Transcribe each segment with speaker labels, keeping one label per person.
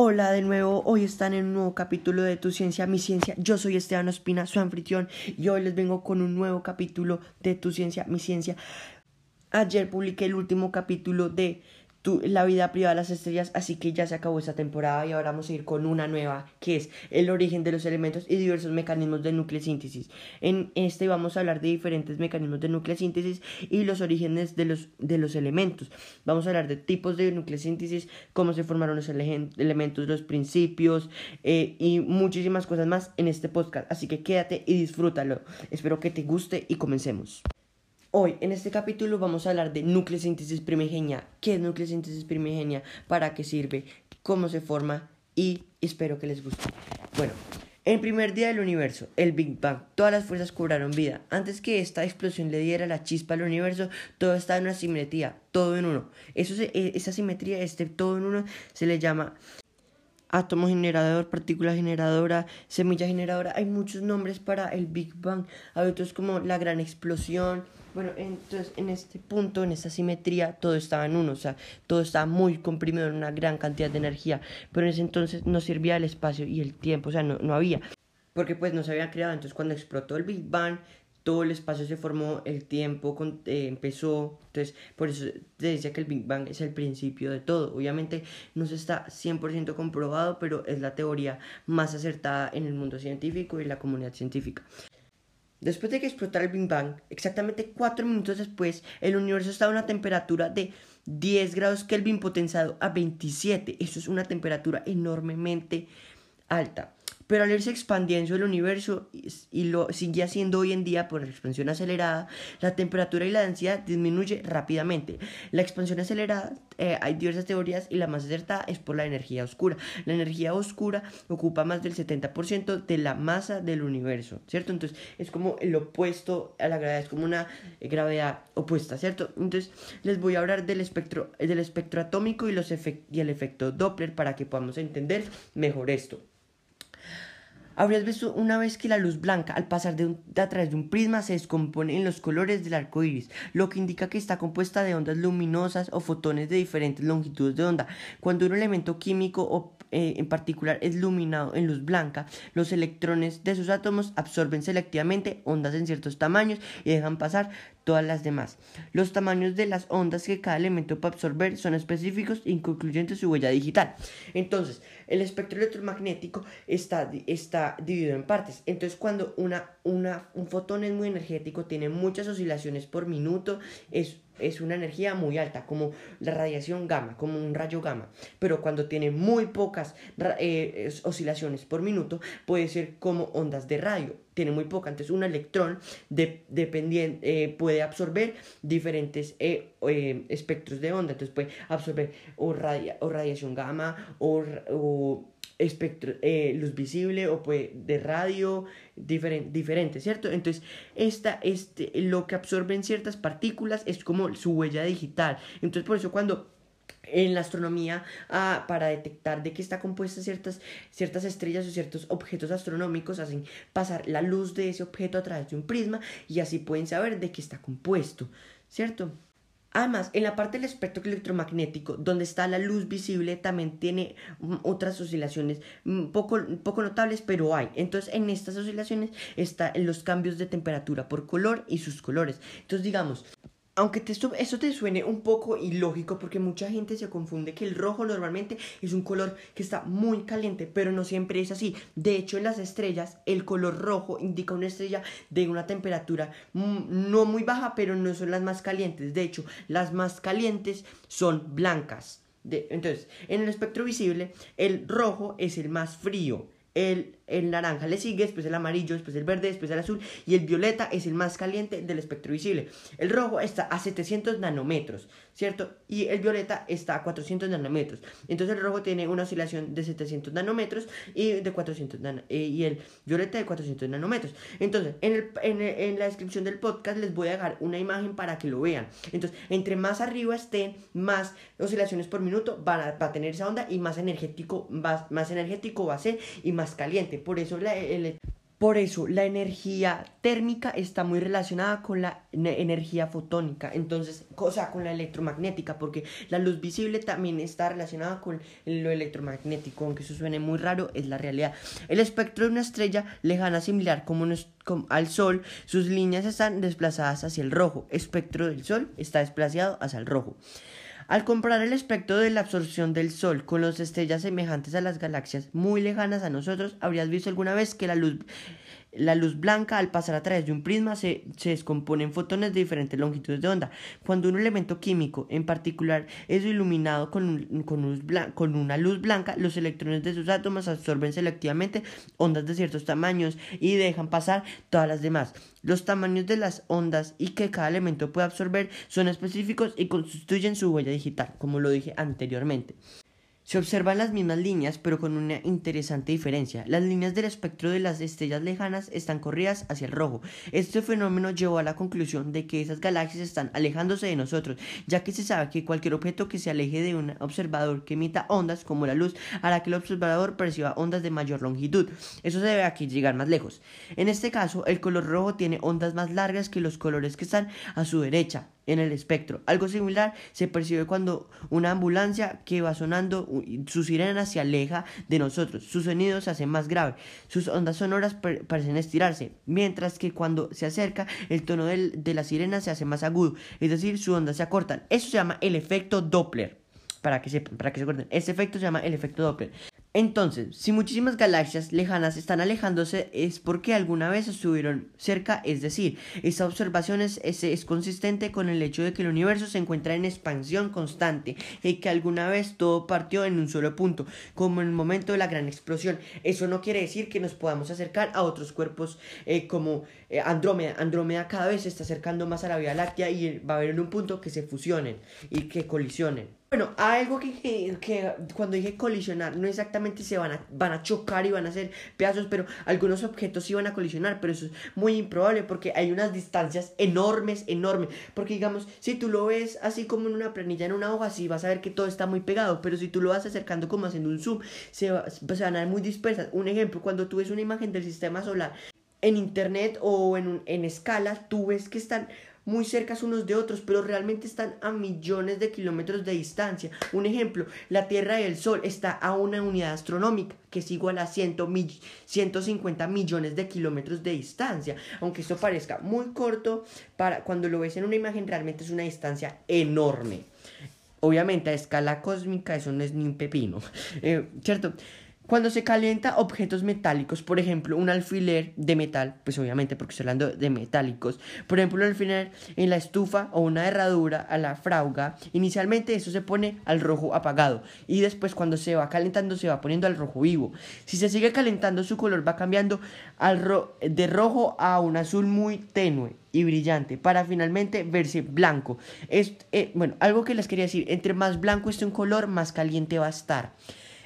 Speaker 1: Hola de nuevo, hoy están en un nuevo capítulo de Tu Ciencia, Mi Ciencia. Yo soy Esteban Ospina, su anfitrión, y hoy les vengo con un nuevo capítulo de Tu Ciencia, Mi Ciencia. Ayer publiqué el último capítulo de la vida privada de las estrellas, así que ya se acabó esta temporada y ahora vamos a ir con una nueva, que es el origen de los elementos y diversos mecanismos de nucleosíntesis. En este vamos a hablar de diferentes mecanismos de nucleosíntesis y los orígenes de los, de los elementos. Vamos a hablar de tipos de nucleosíntesis, cómo se formaron los elementos, los principios eh, y muchísimas cosas más en este podcast. Así que quédate y disfrútalo. Espero que te guste y comencemos. Hoy, en este capítulo, vamos a hablar de nucleosíntesis primigenia. ¿Qué es nucleosíntesis primigenia? ¿Para qué sirve? ¿Cómo se forma? Y espero que les guste. Bueno, el primer día del universo, el Big Bang, todas las fuerzas cobraron vida. Antes que esta explosión le diera la chispa al universo, todo estaba en una simetría, todo en uno. Eso e, esa simetría, este todo en uno, se le llama átomo generador, partícula generadora, semilla generadora. Hay muchos nombres para el Big Bang. Hay otros como la gran explosión. Bueno, entonces en este punto, en esta simetría, todo estaba en uno, o sea, todo estaba muy comprimido en una gran cantidad de energía, pero en ese entonces no servía el espacio y el tiempo, o sea, no, no había, porque pues no se había creado, entonces cuando explotó el Big Bang, todo el espacio se formó, el tiempo eh, empezó, entonces por eso se decía que el Big Bang es el principio de todo. Obviamente no se está 100% comprobado, pero es la teoría más acertada en el mundo científico y la comunidad científica. Después de que explotara el Big Bang, exactamente 4 minutos después, el universo estaba a una temperatura de 10 grados Kelvin potenciado a 27. Eso es una temperatura enormemente alta pero al irse expandiendo el universo y lo sigue haciendo hoy en día por la expansión acelerada, la temperatura y la densidad disminuye rápidamente. La expansión acelerada, eh, hay diversas teorías y la más acertada es por la energía oscura. La energía oscura ocupa más del 70% de la masa del universo, ¿cierto? Entonces es como el opuesto a la gravedad, es como una gravedad opuesta, ¿cierto? Entonces les voy a hablar del espectro, del espectro atómico y, los y el efecto Doppler para que podamos entender mejor esto. Habrías visto una vez que la luz blanca, al pasar de, a través de un prisma, se descompone en los colores del arco iris, lo que indica que está compuesta de ondas luminosas o fotones de diferentes longitudes de onda. Cuando un elemento químico o eh, en particular es iluminado en luz blanca, los electrones de sus átomos absorben selectivamente ondas en ciertos tamaños y dejan pasar todas las demás. Los tamaños de las ondas que cada elemento puede absorber son específicos e su huella digital. Entonces, el espectro electromagnético está, está dividido en partes. Entonces, cuando una, una, un fotón es muy energético, tiene muchas oscilaciones por minuto, es es una energía muy alta, como la radiación gamma, como un rayo gamma. Pero cuando tiene muy pocas eh, oscilaciones por minuto, puede ser como ondas de radio. Tiene muy poca. Entonces, un electrón de, eh, puede absorber diferentes eh, espectros de onda. Entonces, puede absorber o radiación gamma o espectro, eh, luz visible o pues de radio diferente, ¿cierto? Entonces, esta, este, lo que absorben ciertas partículas es como su huella digital. Entonces, por eso cuando en la astronomía ah, para detectar de qué está compuesta ciertas, ciertas estrellas o ciertos objetos astronómicos hacen pasar la luz de ese objeto a través de un prisma y así pueden saber de qué está compuesto, ¿cierto? Además, en la parte del espectro electromagnético, donde está la luz visible, también tiene mm, otras oscilaciones mm, poco, poco notables, pero hay. Entonces, en estas oscilaciones están los cambios de temperatura por color y sus colores. Entonces, digamos, aunque te, te suene un poco ilógico porque mucha gente se confunde que el rojo normalmente es un color que está muy caliente, pero no siempre es así. De hecho, en las estrellas, el color rojo indica una estrella de una temperatura no muy baja, pero no son las más calientes. De hecho, las más calientes son blancas. entonces, en el espectro visible, el rojo es el más frío. El el naranja le sigue, después el amarillo, después el verde, después el azul y el violeta es el más caliente del espectro visible. El rojo está a 700 nanómetros, ¿cierto? Y el violeta está a 400 nanómetros. Entonces el rojo tiene una oscilación de 700 nanómetros y de 400 eh, y el violeta de 400 nanómetros. Entonces, en, el, en, la descripción del podcast les voy a dejar una imagen para que lo vean. Entonces, entre más arriba estén, más oscilaciones por minuto va a tener esa onda y más energético, va, más energético va a ser y más caliente por eso Por eso, la energía térmica está muy relacionada con la energía fotónica, entonces, o sea, con la electromagnética, porque la luz visible también está relacionada con lo electromagnético, aunque eso suene muy raro, es la realidad. El espectro de una estrella lejana similar como, al Sol, sus líneas están desplazadas hacia el rojo. Espectro del Sol está desplazado hacia el rojo. Al comparar el espectro de la absorción del Sol con las estrellas semejantes a las galaxias muy lejanas a nosotros, habrías visto alguna vez que la luz la luz blanca, al pasar a través de un prisma, se, descompone en fotones de diferentes longitudes de onda. Cuando un elemento químico, en particular, es iluminado con, con, con una luz blanca, los electrones de sus átomos absorben selectivamente ondas de ciertos tamaños y dejan pasar todas las demás. Los tamaños de las ondas y que cada elemento puede absorber son específicos y constituyen su huella digital, como lo dije anteriormente. Se observan las mismas líneas, pero con una interesante diferencia. Las líneas del espectro de las estrellas lejanas están corridas hacia el rojo. Este fenómeno llevó a la conclusión de que esas galaxias están alejándose de nosotros, ya que se sabe que cualquier objeto que se aleje de un observador que emita ondas como la luz hará que el observador perciba ondas de mayor longitud. Eso se debe a que llegar más lejos. En este caso, el color rojo tiene ondas más largas que los colores que están a su derecha en el espectro. Algo similar se percibe cuando una ambulancia que va sonando, su sirena se aleja de nosotros, su sonido se hace más grave, sus ondas sonoras parecen estirarse, mientras que cuando se acerca el tono de la sirena se hace más agudo, es decir, sus ondas se acortan. Eso se llama el efecto Doppler. Para que sepan, para que se acuerden. Ese efecto se llama el efecto Doppler. Entonces, si muchísimas galaxias lejanas están alejándose es porque alguna vez estuvieron cerca, es decir, esta observación es, es, consistente con el hecho de que el universo se encuentra en expansión constante y que alguna vez todo partió en un solo punto, como en el momento de la gran explosión. Eso no quiere decir que nos podamos acercar a otros cuerpos eh, como eh, Andrómeda. Andrómeda cada vez se está acercando más a la Vía Láctea y va a haber en un punto que se fusionen y que colisionen. Bueno, algo que, que, cuando dije colisionar, no exactamente se van a, van a chocar y van a hacer pedazos, pero algunos objetos sí van a colisionar, pero eso es muy improbable porque hay unas distancias enormes, enormes. Porque digamos, si tú lo ves así como en una planilla, en una hoja, sí vas a ver que todo está muy pegado, pero si tú lo vas acercando como haciendo un zoom, se, se van a ver muy dispersas. Un ejemplo, cuando tú ves una imagen del sistema solar en internet o en, en escala, tú ves que están muy cercas unos de otros, pero realmente están a millones de kilómetros de distancia. Un ejemplo, la Tierra y el Sol está a una unidad astronómica que es igual a 150 millones de kilómetros de distancia. Aunque esto parezca muy corto, para cuando lo ves en una imagen realmente es una distancia enorme. Obviamente a escala cósmica eso no es ni un pepino, eh, ¿cierto? Cuando se calienta objetos metálicos, por ejemplo, un alfiler de metal, pues obviamente porque estoy hablando de metálicos, por ejemplo, un alfiler en la estufa o una herradura a la frauga, inicialmente eso se pone al rojo apagado y después cuando se va calentando se va poniendo al rojo vivo. Si se sigue calentando su color va cambiando de rojo a un azul muy tenue y brillante para finalmente verse blanco. Es, eh, bueno, algo que les quería decir, entre más blanco esté un color, más caliente va a estar.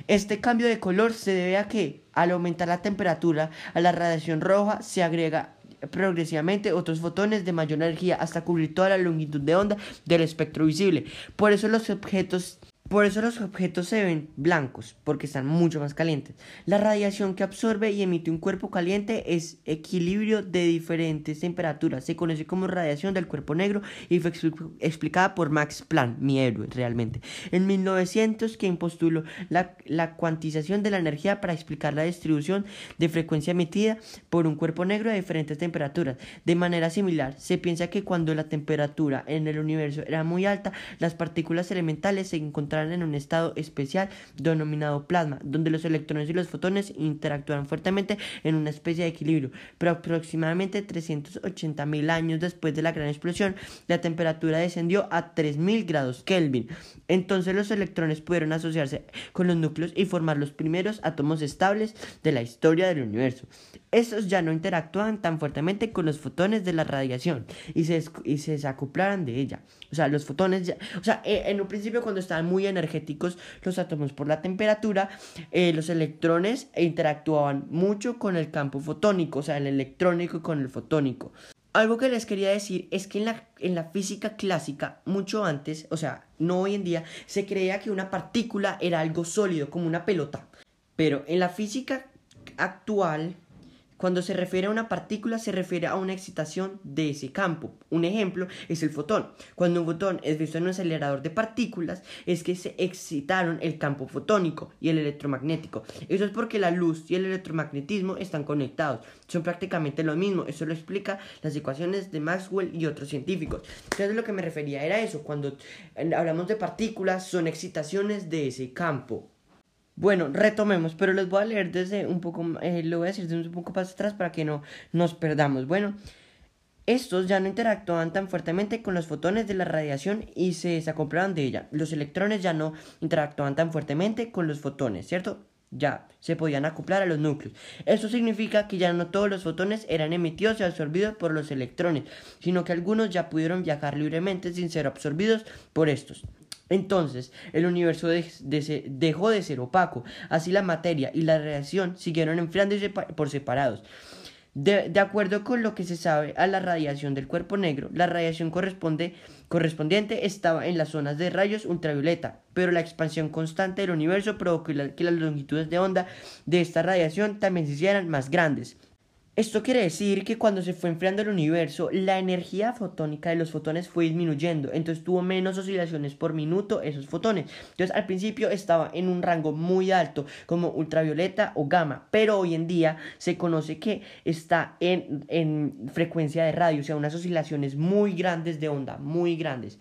Speaker 1: Este cambio de color se debe a que al aumentar la temperatura a la radiación roja se agrega progresivamente otros fotones de mayor energía hasta cubrir toda la longitud de onda del espectro visible. Por eso los objetos por eso los objetos se ven blancos, porque están mucho más calientes. La radiación que absorbe y emite un cuerpo caliente es equilibrio de diferentes temperaturas. Se conoce como radiación del cuerpo negro y fue explicada por Max Planck, mi héroe realmente. En 1900, quien postuló la, la cuantización de la energía para explicar la distribución de frecuencia emitida por un cuerpo negro a diferentes temperaturas. De manera similar, se piensa que cuando la temperatura en el universo era muy alta, las partículas elementales se encontraban en un estado especial denominado plasma, donde los electrones y los fotones interactúan fuertemente en una especie de equilibrio. Pero aproximadamente 380 mil años después de la gran explosión, la temperatura descendió a 3000 grados Kelvin. Entonces los electrones pudieron asociarse con los núcleos y formar los primeros átomos estables de la historia del universo. Estos ya no interactúan tan fuertemente con los fotones de la radiación y se, y se desacoplaran de ella. O sea, los fotones ya, o sea, eh, en un principio cuando estaban muy energéticos los átomos por la temperatura, eh, los electrones interactuaban mucho con el campo fotónico, o sea, el electrónico con el fotónico. Algo que les quería decir es que en la, en la física clásica, mucho antes, o sea, no hoy en día, se creía que una partícula era algo sólido, como una pelota. Pero en la física actual, Cuando se refiere a una partícula se refiere a una excitación de ese campo. Un ejemplo es el fotón. Cuando un fotón es visto en un acelerador de partículas es que se excitaron el campo fotónico y el electromagnético. Eso es porque la luz y el electromagnetismo están conectados. Son prácticamente lo mismo. Eso lo explica las ecuaciones de Maxwell y otros científicos. Entonces lo que me refería era eso. Cuando hablamos de partículas son excitaciones de ese campo. Bueno, retomemos, pero les voy a leer desde un poco, eh, lo voy a decir desde un poco más atrás para que no nos perdamos. Bueno, estos ya no interactuaban tan fuertemente con los fotones de la radiación y se desacoplaban de ella. Los electrones ya no interactuaban tan fuertemente con los fotones, ¿cierto? Ya se podían acoplar a los núcleos. Esto significa que ya no todos los fotones eran emitidos y absorbidos por los electrones, sino que algunos ya pudieron viajar libremente sin ser absorbidos por estos. Entonces, el universo dejó de ser opaco, así la materia y la radiación siguieron enfriándose por separados. De, acuerdo con lo que se sabe a la radiación del cuerpo negro, la radiación correspondiente estaba en las zonas de rayos ultravioleta, pero la expansión constante del universo provocó que las longitudes de onda de esta radiación también se hicieran más grandes. Esto quiere decir que cuando se fue enfriando el universo, la energía fotónica de los fotones fue disminuyendo, entonces tuvo menos oscilaciones por minuto esos fotones. Entonces al principio estaba en un rango muy alto, como ultravioleta o gamma, pero hoy en día se conoce que está en, en frecuencia de radio, o sea, unas oscilaciones muy grandes de onda, muy grandes.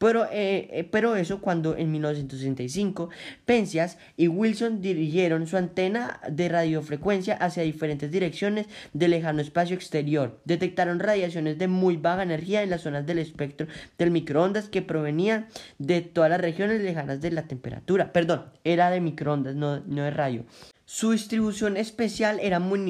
Speaker 1: Pero, eh, eh, pero eso cuando en 1965 Penzias y Wilson dirigieron su antena de radiofrecuencia hacia diferentes direcciones del lejano espacio exterior. Detectaron radiaciones de muy baja energía en las zonas del espectro del microondas que provenían de todas las regiones lejanas de la temperatura. Perdón, era de microondas, no, no de radio. Su distribución especial era muy,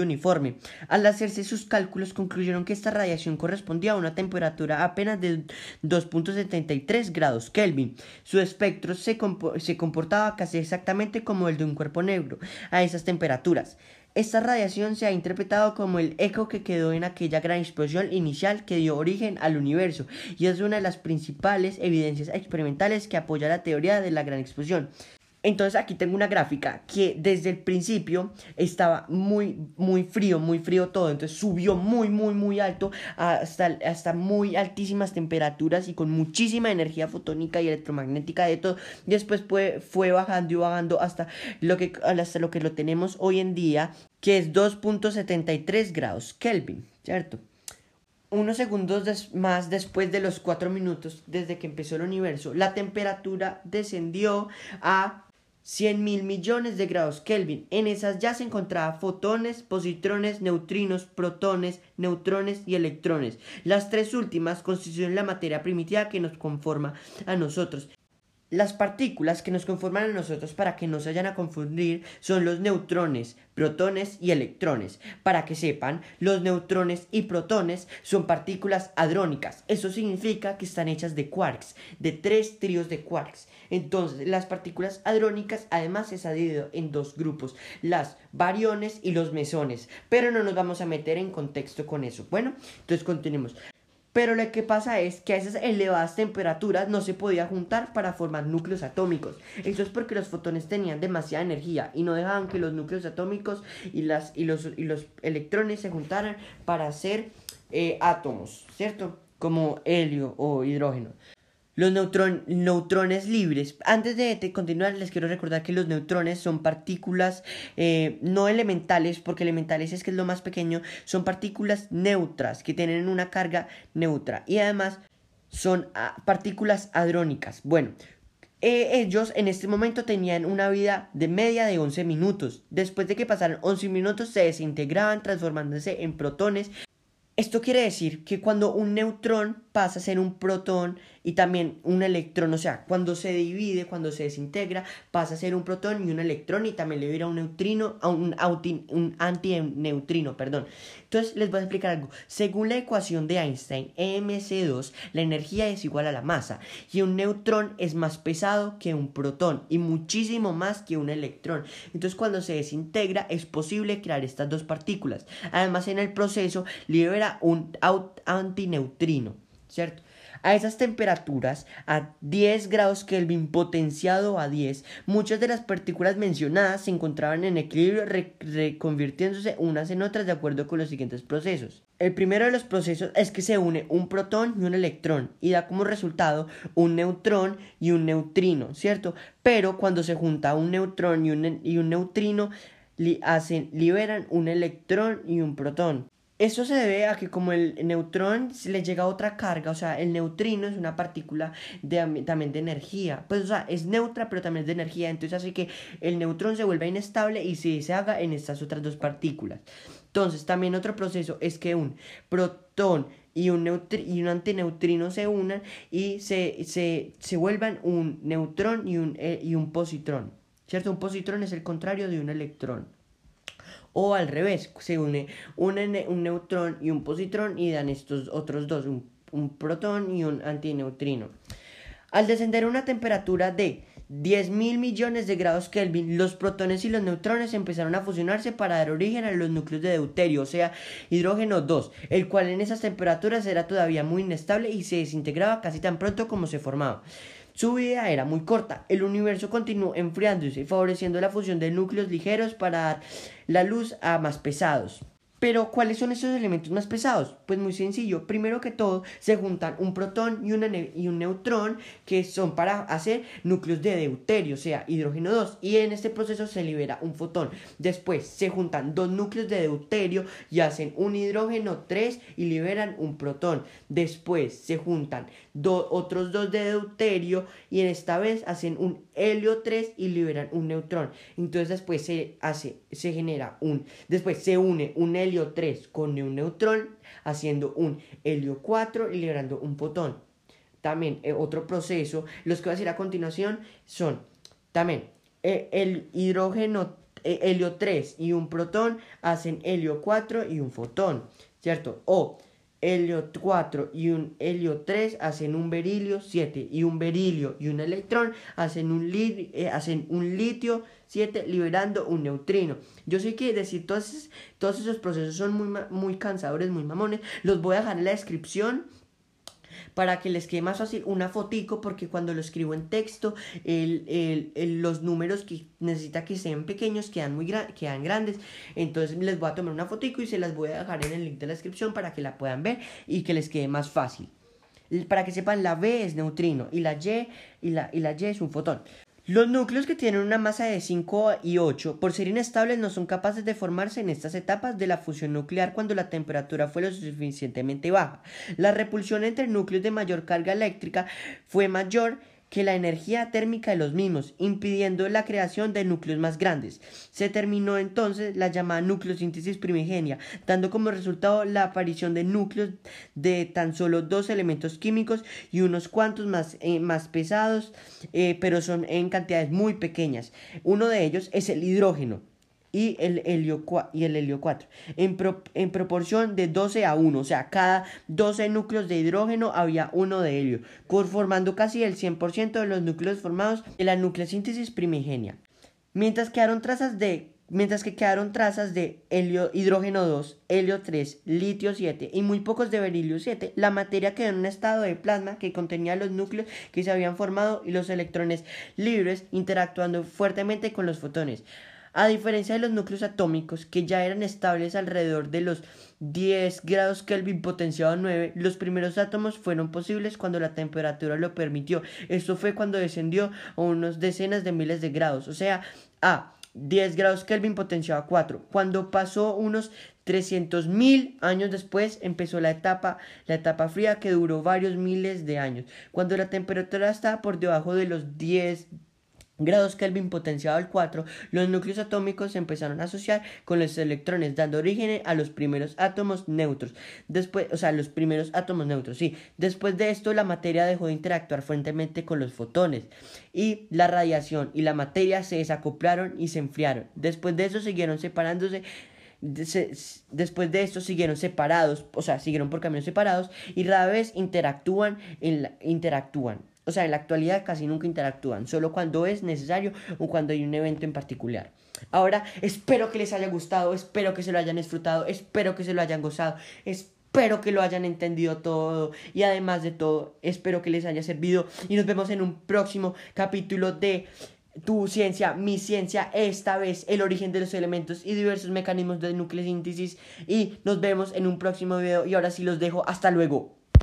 Speaker 1: uniforme. Al hacerse sus cálculos concluyeron que esta radiación correspondía a una temperatura apenas de 2.73 grados Kelvin. Su espectro se, se comportaba casi exactamente como el de un cuerpo negro a esas temperaturas. Esta radiación se ha interpretado como el eco que quedó en aquella gran explosión inicial que dio origen al universo y es una de las principales evidencias experimentales que apoya la teoría de la gran explosión. Entonces aquí tengo una gráfica que desde el principio estaba muy, muy frío, muy frío todo. Entonces subió muy, muy, muy alto hasta, hasta muy altísimas temperaturas y con muchísima energía fotónica y electromagnética de todo. Después fue, fue bajando y bajando hasta lo, que, hasta lo que lo tenemos hoy en día, que es 2.73 grados Kelvin, ¿cierto? unos segundos más después de los 4 minutos desde que empezó el universo, la temperatura descendió a 100 mil millones de grados Kelvin. En esas ya se encontraban fotones, positrones, neutrinos, protones, neutrones y electrones. Las tres últimas constituyen la materia primitiva que nos conforma a nosotros. Las partículas que nos conforman a nosotros para que no se vayan a confundir son los neutrones, protones y electrones. Para que sepan, los neutrones y protones son partículas hadrónicas. Eso significa que están hechas de quarks, de tres tríos de quarks. Entonces, las partículas hadrónicas además se han dividido en dos grupos, las bariones y los mesones. Pero no nos vamos a meter en contexto con eso. Bueno, entonces continuemos. Pero lo que pasa es que a esas elevadas temperaturas no se podía juntar para formar núcleos atómicos. Eso es porque los fotones tenían demasiada energía y no dejaban que los núcleos atómicos y, las, y, los, y los electrones se juntaran para hacer eh, átomos, ¿cierto? Como helio o hidrógeno. Los neutrones libres. Antes de, continuar, les quiero recordar que los neutrones son partículas eh, no elementales, porque elementales es que es lo más pequeño, son partículas neutras que tienen una carga neutra y además son ah, partículas hadrónicas. Bueno, eh, ellos en este momento tenían una vida de media de 11 minutos. Después de que pasaran 11 minutos se desintegraban transformándose en protones. Esto quiere decir que cuando un neutrón pasa a ser un protón y también un electrón, o sea, cuando se divide, cuando se desintegra, pasa a ser un protón y un electrón y también le un neutrino, a un, un antineutrino, perdón. Entonces les voy a explicar algo. Según la ecuación de Einstein, EMC2, la energía es igual a la masa y un neutrón es más pesado que un protón y muchísimo más que un electrón. Entonces cuando se desintegra es posible crear estas dos partículas. Además en el proceso libera un antineutrino. ¿cierto? A esas temperaturas, a 10 grados Kelvin potenciado a 10, muchas de las partículas mencionadas se encontraban en equilibrio reconvirtiéndose unas en otras de acuerdo con los siguientes procesos. El primero de los procesos es que se une un protón y un electrón y da como resultado un neutrón y un neutrino, ¿cierto? Pero cuando se junta un neutrón y un, neutrino, hacen, liberan un electrón y un protón. Eso se debe a que como el neutrón le llega otra carga, o sea, el neutrino es una partícula de, también de energía, pues o sea, es neutra pero también es de energía, entonces hace que el neutrón se vuelva inestable y se haga en estas otras dos partículas. Entonces, también otro proceso es que un protón y un, y un antineutrino se unan y se, se, se vuelvan un neutrón y un, eh, y un positrón, ¿cierto? Un positrón es el contrario de un electrón o al revés, se une un, un neutrón y un positrón y dan estos otros dos, un, un protón y un antineutrino. Al descender a una temperatura de 10 mil millones de grados Kelvin, los protones y los neutrones empezaron a fusionarse para dar origen a los núcleos de deuterio, o sea, hidrógeno 2, el cual en esas temperaturas era todavía muy inestable y se desintegraba casi tan pronto como se formaba. Su vida era muy corta. El universo continuó enfriándose, favoreciendo la fusión de núcleos ligeros para dar la luz a más pesados. Pero, ¿cuáles son esos elementos más pesados? Pues muy sencillo. Primero que todo, se juntan un protón y, y un neutrón que son para hacer núcleos de deuterio, o sea, hidrógeno 2. Y en este proceso se libera un fotón. Después se juntan dos núcleos de deuterio y hacen un hidrógeno 3 y liberan un protón. Después se juntan otros dos de deuterio y en esta vez hacen un helio 3 y liberan un neutrón. Entonces después se hace, se genera un, después se une un helio 3 con un neutrón haciendo un helio 4 y liberando un fotón. También eh, otro proceso, los que voy a decir a continuación son también eh, el hidrógeno eh, helio 3 y un protón hacen helio 4 y un fotón, ¿cierto? O helio 4 y un helio 3 hacen un berilio 7 y un berilio y un electrón hacen un, eh, hacen un litio 7 liberando un neutrino. Yo sé que decir todos, todos esos procesos son muy, muy cansadores, muy mamones. Los voy a dejar en la descripción para que les quede más fácil una fotico porque cuando lo escribo en texto el, los números que necesita que sean pequeños quedan muy quedan grandes entonces les voy a tomar una fotico y se las voy a dejar en el link de la descripción para que la puedan ver y que les quede más fácil para que sepan la B es neutrino y la Y y la, y la Y es un fotón los núcleos que tienen una masa de 5 y 8, por ser inestables, no son capaces de formarse en estas etapas de la fusión nuclear cuando la temperatura fue lo suficientemente baja. La repulsión entre núcleos de mayor carga eléctrica fue mayor que la energía térmica de los mismos, impidiendo la creación de núcleos más grandes. Se terminó entonces la llamada nucleosíntesis primigenia, dando como resultado la aparición de núcleos de tan solo dos elementos químicos y unos cuantos más, eh, más pesados, eh, pero son en cantidades muy pequeñas. Uno de ellos es el hidrógeno y el helio, y el helio 4 en, proporción de 12 a 1, o sea, cada 12 núcleos de hidrógeno había uno de helio, formando casi el 100% de los núcleos formados en la nucleosíntesis primigenia. Mientras quedaron trazas de mientras que quedaron trazas de helio, hidrógeno 2, helio 3, litio 7 y muy pocos de berilio 7, la materia quedó en un estado de plasma que contenía los núcleos que se habían formado y los electrones libres interactuando fuertemente con los fotones. A diferencia de los núcleos atómicos, que ya eran estables alrededor de los 10 grados Kelvin potenciado a 9, los primeros átomos fueron posibles cuando la temperatura lo permitió. Esto fue cuando descendió a unos decenas de miles de grados, o sea, a 10 grados Kelvin potenciado a 4. Cuando pasó unos 300.000 años después empezó la etapa, la etapa fría que duró varios miles de años. Cuando la temperatura estaba por debajo de los 10 grados Kelvin potenciado al 4, los núcleos atómicos se empezaron a asociar con los electrones, dando origen a los primeros átomos neutros. Después, o sea, los primeros átomos neutros, sí. Después de esto, la materia dejó de interactuar fuertemente con los fotones y la radiación y la materia se desacoplaron y se enfriaron. Después de eso siguieron separándose después de esto siguieron separados, o sea, siguieron por caminos separados y rara vez interactúan, interactúan. O sea, en la actualidad casi nunca interactúan, solo cuando es necesario o cuando hay un evento en particular. Ahora, espero que les haya gustado, espero que se lo hayan disfrutado, espero que se lo hayan gozado, espero que lo hayan entendido todo y además de todo, espero que les haya servido y nos vemos en un próximo capítulo de tu ciencia, mi ciencia, esta vez el origen de los elementos y diversos mecanismos de nucleosíntesis y nos vemos en un próximo video y ahora sí los dejo, hasta luego.